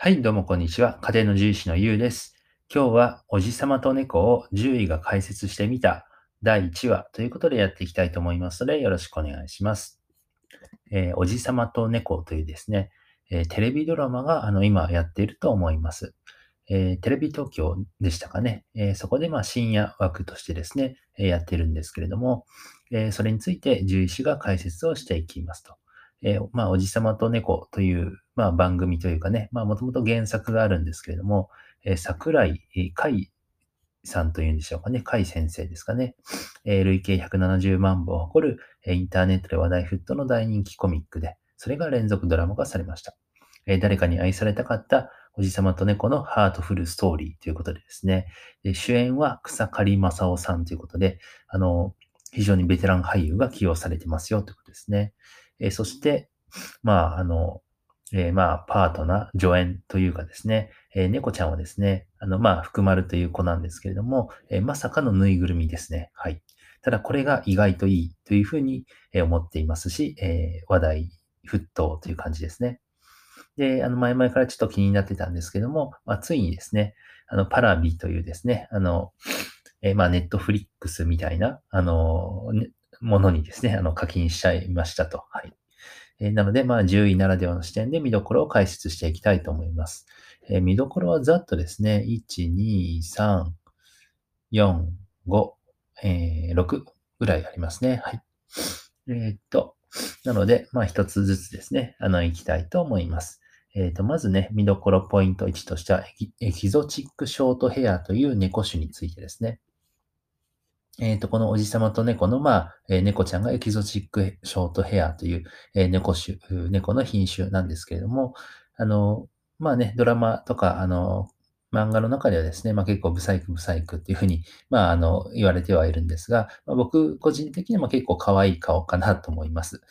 はい、どうもこんにちは。家庭の獣医師のゆうです。今日はおじさまと猫を獣医が解説してみた第1話ということでやっていきたいと思いますのでよろしくお願いします。えー、おじさまと猫というですね、えー、テレビドラマがあの今やっていると思います。えー、テレビ東京でしたかね。えそこでま深夜枠としてですね、えやってるんですけれども、えそれについて獣医師が解説をしていきますと。えー、まあ、おじさまと猫という、まあ、番組というかね、まあ、もともと原作があるんですけれども、えー、桜井海さんというんでしょうかね、海先生ですかね、えー、累計170万部を誇る、え、インターネットで話題沸騰の大人気コミックで、それが連続ドラマ化されました。え、誰かに愛されたかったおじさまと猫のハートフルストーリーということでですね、で主演は草刈正雄さんということで、あの、非常にベテラン俳優が起用されてますよということですね。えそして、まあ、あの、えー、まあ、パートナー、助演というかですね、えー、猫ちゃんはですね、あの、まあ、福丸という子なんですけれども、えー、まさかのぬいぐるみですね。はい。ただ、これが意外といいというふうに思っていますし、え話題沸騰という感じですね。で、あの、前々からちょっと気になってたんですけども、まあ、ついにですね、あの、パラビというですね、あの、えまあ、ネットフリックスみたいな、あの、ものにですね、あの、課金しちゃいましたと。はい。えー、なので、まあ、10位ならではの視点で見どころを解説していきたいと思います。えー、見どころはざっとですね、1、2、3、4、5、えー、6ぐらいありますね。はい。えー、っと、なので、まあ、一つずつですね、あの、行きたいと思います。えっ、と、まずね、見どころポイント1としてはエキゾチックショートヘアという猫種についてですね。えっ、ー、と、このおじさまと猫の、まあ、えー、猫ちゃんがエキゾチックショートヘアという、えー、猫種、猫の品種なんですけれども、あの、まあね、ドラマとか、あの、漫画の中ではですね、まあ結構ブサイクブサイクっていうふうに、まああの、言われてはいるんですが、まあ、僕個人的にも結構可愛い顔かなと思います。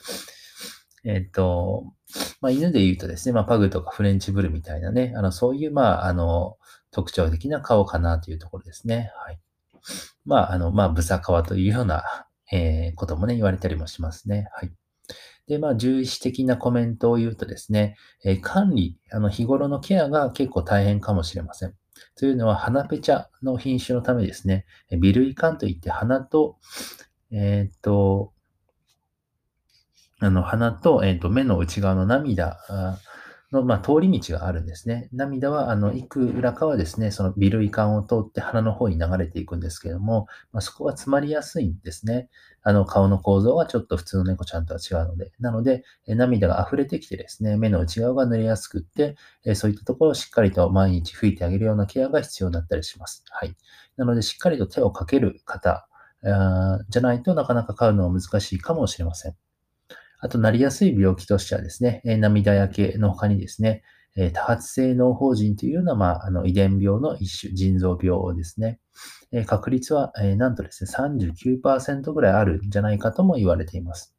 えっ、ー、と、まあ犬で言うとですね、まあパグとかフレンチブルみたいなね、あの、そういう、まああの、特徴的な顔かなというところですね。はい。まあ、あの、まあ、ブサカワというような、えー、こともね、言われたりもしますね。はい。で、まあ、重視的なコメントを言うとですね、えー、管理、あの、日頃のケアが結構大変かもしれません。というのは、花ペチャの品種のためですね、ビルイカンといって花と、えっ、と、あの、鼻と、えっ、と、目の内側の涙の、まあ、通り道があるんですね。涙は、あの、いくらかはですね、そのビルイ管を通って鼻の方に流れていくんですけども、まあ、そこは詰まりやすいんですね。あの、顔の構造はちょっと普通の猫ちゃんとは違うので。なので、え涙が溢れてきてですね、目の内側が濡れやすくって、えそういったところをしっかりと毎日拭いてあげるようなケアが必要だったりします。はい。なので、しっかりと手をかける方、じゃないとなかなか飼うのは難しいかもしれません。あと、なりやすい病気としてはですね、涙焼けの他にですね、多発性脳疱疹というような、まあ、あの遺伝病の一種、腎臓病ですね。確率は、なんとですね、39%ぐらいあるんじゃないかとも言われています。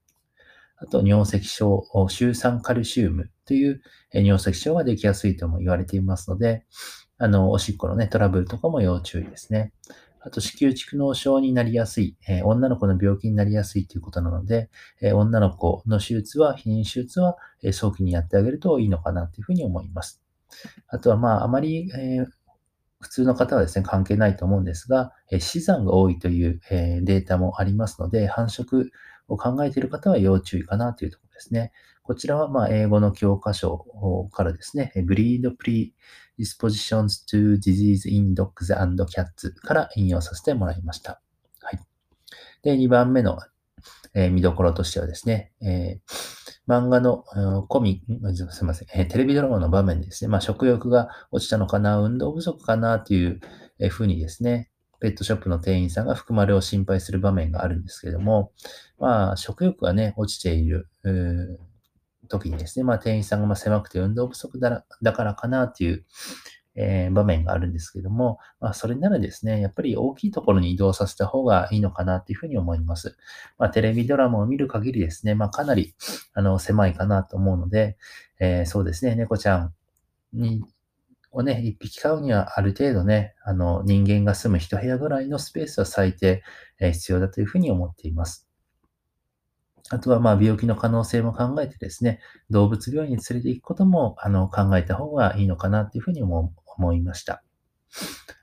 あと、尿石症、シュ酸カルシウムという、尿石症ができやすいとも言われていますので、あの、おしっこのね、トラブルとかも要注意ですね。あと、子宮蓄膿症になりやすい、えー、女の子の病気になりやすいということなので、えー、女の子の手術は、避妊手術は、えー、早期にやってあげるといいのかなというふうに思います。あとは、まあ、あまり、え普通の方はですね、関係ないと思うんですが、え死産が多いという、えデータもありますので、繁殖を考えている方は要注意かなというところですね。こちらは、まあ、英語の教科書からですね、Breed Pre Dispositions to Disease in Dogs and Cats から引用させてもらいました。はい。で、2番目の、え、見どころとしてはですね、え、漫画の、コミ、すいません、え、テレビドラマの場面ですね、まあ、食欲が落ちたのかな、運動不足かなという、ふうにですね、ペットショップの店員さんが福丸を心配する場面があるんですけども、まあ、食欲がね、落ちている、時にですね、まあ、店員さんがま狭くて運動不足だからかなっていう、えー、場面があるんですけども、まあ、それならですね、やっぱり大きいところに移動させた方がいいのかなっていうふうに思います。まあ、テレビドラマを見る限りですね、まあ、かなり、あの、狭いかなと思うので、えー、そうですね、猫ちゃんに、をね、一匹飼うにはある程度ね、あの、人間が住む一部屋ぐらいのスペースは最低、え、必要だというふうに思っています。あとは、まあ、病気の可能性も考えてですね、動物病院に連れて行くことも、あの、考えた方がいいのかなっていうふうにも思いました。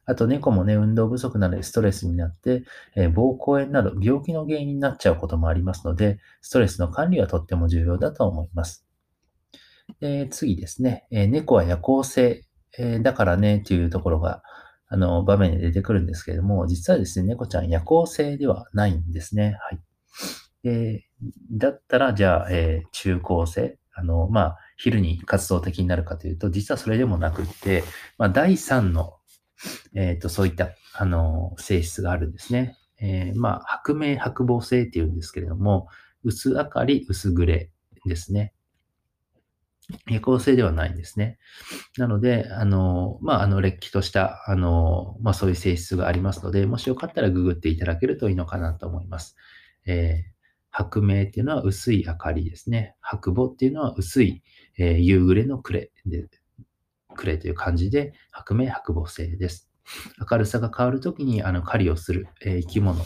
あと、猫もね、運動不足なのでストレスになって、え、膀胱炎など病気の原因になっちゃうこともありますので、ストレスの管理はとっても重要だと思います。で次ですね、え、猫は夜行性、えー、だからね、というところが、あの、場面で出てくるんですけれども、実はですね、猫ちゃん夜行性ではないんですね。はい。えだったら、じゃあ、えー、中高生、あの、まあ、昼に活動的になるかというと、実はそれでもなくって、まあ、第3の、えっ、ー、と、そういった、あの、性質があるんですね。えー、まあ、白明白母性っていうんですけれども、薄明かり、薄グレですね。夜行性ではないんですね。なので、あの、まあ、あの、れっきとした、あの、まあ、そういう性質がありますので、もしよかったらググっていただけるといいのかなと思います。えー白明っていうのは薄い明かりですね。白母っていうのは薄い、えー、夕暮れの暮れで、暮れという感じで、白明白母性です。明るさが変わるときに、あの、狩りをする、えー、生き物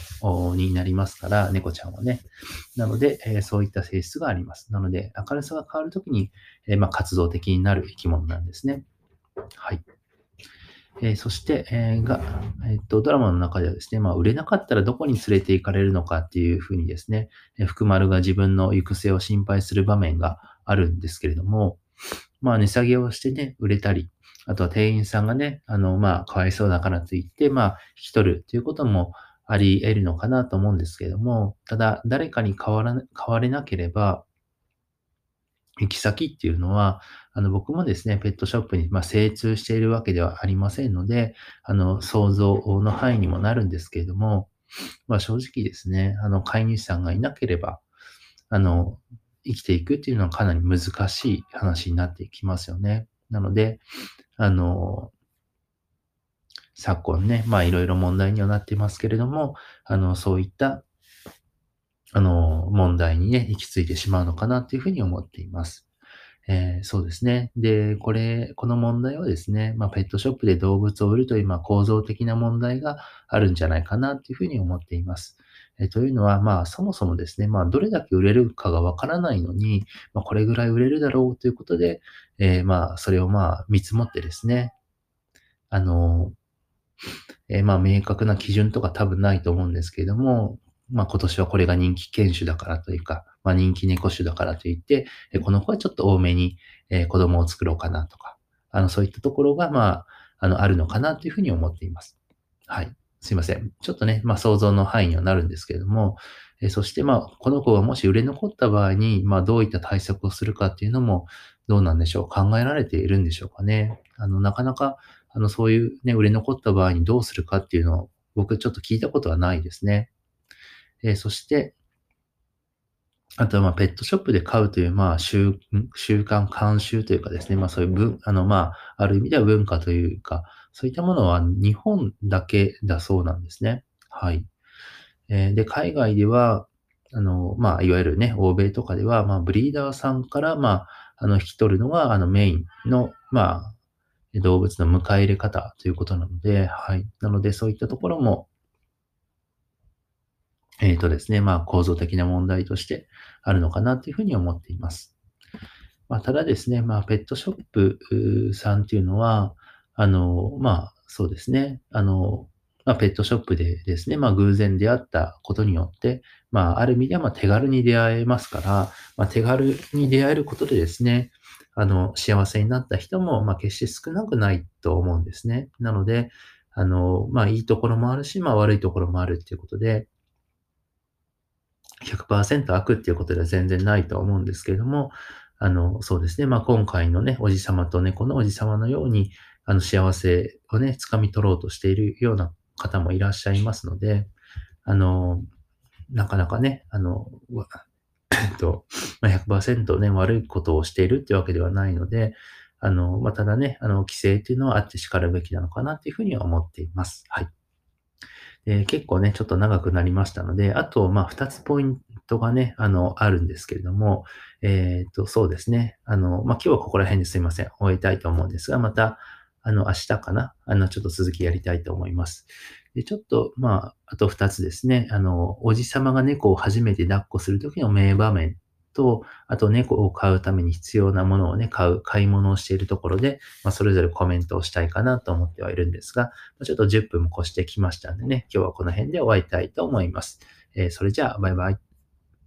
になりますから、猫ちゃんはね。なので、えー、そういった性質があります。なので、明るさが変わるときに、えー、まあ、活動的になる生き物なんですね。はい。え、そして、えー、が、えー、っと、ドラマの中ではですね、まあ、売れなかったらどこに連れて行かれるのかっていうふうにですね、え福丸が自分の行く末を心配する場面があるんですけれども、まあ、値下げをしてね、売れたり、あとは店員さんがね、あの、まあ、かわいそうだからといて、まあ、引き取るということもあり得るのかなと思うんですけれども、ただ、誰かに変わら、変われなければ、行き先っていうのは、あの、僕もですね、ペットショップに、まあ、精通しているわけではありませんので、あの、想像の範囲にもなるんですけれども、まあ、正直ですね、あの、飼い主さんがいなければ、あの、生きていくっていうのはかなり難しい話になってきますよね。なので、あの、昨今ね、まあいろいろ問題にはなってますけれども、あの、そういったあの、問題にね、行き着いてしまうのかなっていうふうに思っています。えー、そうですね。で、これ、この問題はですね、まあ、ペットショップで動物を売るという、まあ、構造的な問題があるんじゃないかなっていうふうに思っています。え、というのは、まあ、そもそもですね、まあ、どれだけ売れるかがわからないのに、まあ、これぐらい売れるだろうということで、えー、まあ、それをまあ、見積もってですね、あの、えー、まあ、明確な基準とか多分ないと思うんですけれども、まあ今年はこれが人気犬種だからというか、まあ人気猫種だからといって、えこの子はちょっと多めに、え子供を作ろうかなとか、あの、そういったところが、まあ、あの、あるのかなというふうに思っています。はい。すいません。ちょっとね、まあ想像の範囲にはなるんですけれども、そしてまあ、この子がもし売れ残った場合に、まあどういった対策をするかっていうのも、どうなんでしょう。考えられているんでしょうかね。あの、なかなか、あの、そういうね、売れ残った場合にどうするかっていうのを、僕ちょっと聞いたことはないですね。えー、そして、あとは、まあ、ペットショップで買うという、まあ、習、習慣、慣習というかですね、まあ、そういう文、あの、まあ、ある意味では文化というか、そういったものは日本だけだそうなんですね。はい。え、で、海外では、あの、まあ、いわゆるね、欧米とかでは、まあ、ブリーダーさんから、まあ、あの、引き取るのが、あの、メインの、まあ、動物の迎え入れ方ということなので、はい。なので、そういったところも、えっ、ー、とですね、まあ構造的な問題としてあるのかなというふうに思っています。まあ、ただですね、まあペットショップさんっていうのは、あの、まあそうですね、あの、まあ、ペットショップでですね、まあ偶然出会ったことによって、まあある意味ではま手軽に出会えますから、まあ手軽に出会えることでですね、あの、幸せになった人も、ま決して少なくないと思うんですね。なので、あの、まあいいところもあるし、まあ悪いところもあるっていうことで、100%悪っていうことでは全然ないと思うんですけれども、あの、そうですね。まあ、今回のね、おじさまと猫のおじさまのように、あの、幸せをね、掴み取ろうとしているような方もいらっしゃいますので、あの、なかなかね、あの、えっと、100%ね、悪いことをしているっていうわけではないので、あの、まあ、ただね、あの、規制っていうのはあって叱るべきなのかなっていうふうには思っています。はい。えー、結構ね、ちょっと長くなりましたので、あと、まあ、二つポイントがね、あの、あるんですけれども、えっ、ー、と、そうですね。あの、まあ、今日はここら辺ですいません。終えたいと思うんですが、また、あの、明日かな？あの、ちょっと続きやりたいと思います。で、ちょっと、まあ、あと2つですね。あの、おじさまが猫を初めて抱っこするときの名場面と、あと猫を飼うために必要なものをね、買う、買い物をしているところで、まあ、それぞれコメントをしたいかなと思ってはいるんですが、ちょっと10分も越してきましたんでね、今日はこの辺で終わりたいと思います。えー、それじゃあ、バイバイ。